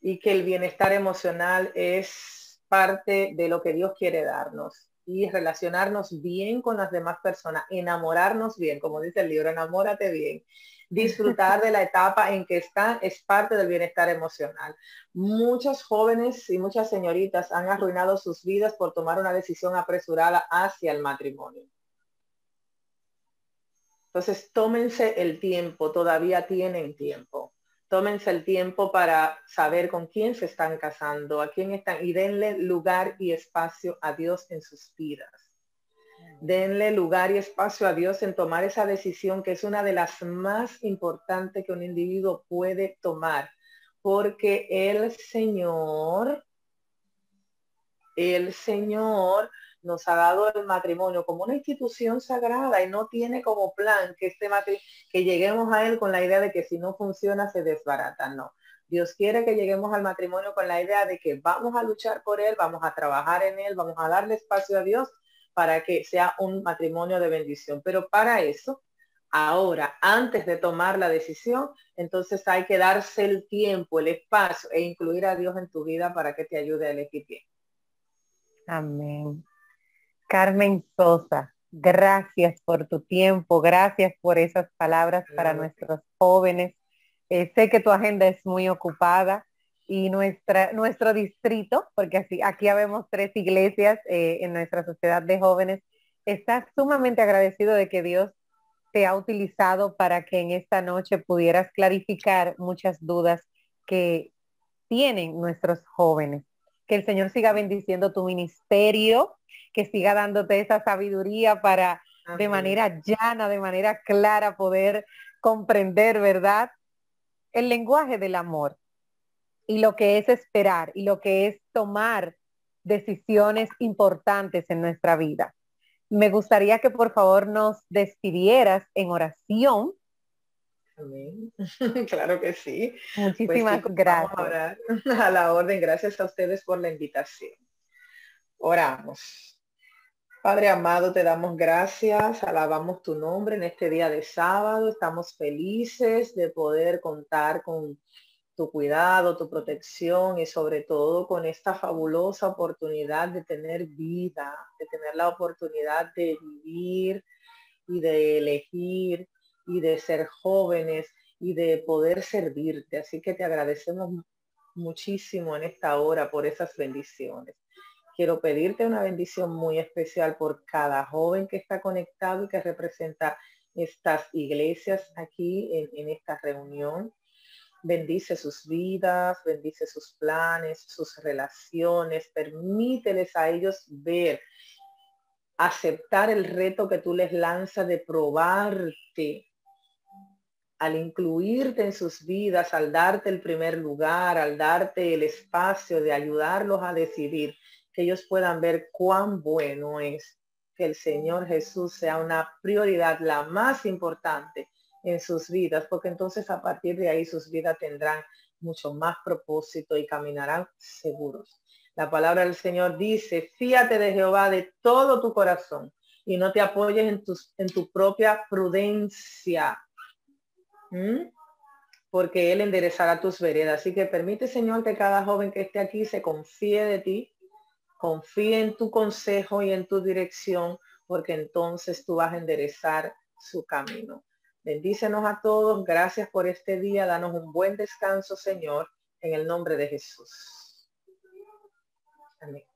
y que el bienestar emocional es parte de lo que Dios quiere darnos y relacionarnos bien con las demás personas, enamorarnos bien, como dice el libro, enamórate bien, disfrutar de la etapa en que está es parte del bienestar emocional. Muchos jóvenes y muchas señoritas han arruinado sus vidas por tomar una decisión apresurada hacia el matrimonio. Entonces, tómense el tiempo, todavía tienen tiempo tómense el tiempo para saber con quién se están casando, a quién están y denle lugar y espacio a Dios en sus vidas. Denle lugar y espacio a Dios en tomar esa decisión que es una de las más importantes que un individuo puede tomar, porque el Señor, el Señor nos ha dado el matrimonio como una institución sagrada y no tiene como plan que este que lleguemos a él con la idea de que si no funciona se desbarata, no. Dios quiere que lleguemos al matrimonio con la idea de que vamos a luchar por él, vamos a trabajar en él, vamos a darle espacio a Dios para que sea un matrimonio de bendición. Pero para eso, ahora, antes de tomar la decisión, entonces hay que darse el tiempo, el espacio e incluir a Dios en tu vida para que te ayude a elegir bien. Amén. Carmen Sosa, gracias por tu tiempo, gracias por esas palabras para nuestros jóvenes. Eh, sé que tu agenda es muy ocupada y nuestra, nuestro distrito, porque así aquí habemos tres iglesias eh, en nuestra sociedad de jóvenes, está sumamente agradecido de que Dios te ha utilizado para que en esta noche pudieras clarificar muchas dudas que tienen nuestros jóvenes. Que el Señor siga bendiciendo tu ministerio, que siga dándote esa sabiduría para de manera llana, de manera clara poder comprender, ¿verdad? El lenguaje del amor y lo que es esperar y lo que es tomar decisiones importantes en nuestra vida. Me gustaría que por favor nos despidieras en oración. Amén. Claro que sí. Pues Muchísimas gracias. a la orden. Gracias a ustedes por la invitación. Oramos. Padre amado, te damos gracias, alabamos tu nombre en este día de sábado. Estamos felices de poder contar con tu cuidado, tu protección y sobre todo con esta fabulosa oportunidad de tener vida, de tener la oportunidad de vivir y de elegir y de ser jóvenes y de poder servirte. Así que te agradecemos muchísimo en esta hora por esas bendiciones. Quiero pedirte una bendición muy especial por cada joven que está conectado y que representa estas iglesias aquí en, esta reunión. Bendice sus vidas, bendice sus planes, sus relaciones, permíteles a ellos ver, aceptar el reto que tú les lanzas de probarte, al incluirte en sus vidas, al darte el primer lugar, al darte el espacio de ayudarlos a decidir que ellos puedan ver cuán bueno es que el Señor Jesús sea una prioridad, la más importante en sus vidas, porque entonces a partir de ahí sus vidas tendrán mucho más propósito y caminarán seguros. La palabra del Señor dice, fíate de Jehová de todo tu corazón y no te apoyes en, tus, en tu propia prudencia, porque Él enderezará tus veredas. Así que permite, Señor, que cada joven que esté aquí se confíe de ti, confíe en tu consejo y en tu dirección, porque entonces tú vas a enderezar su camino. Bendícenos a todos. Gracias por este día. Danos un buen descanso, Señor, en el nombre de Jesús. Amén.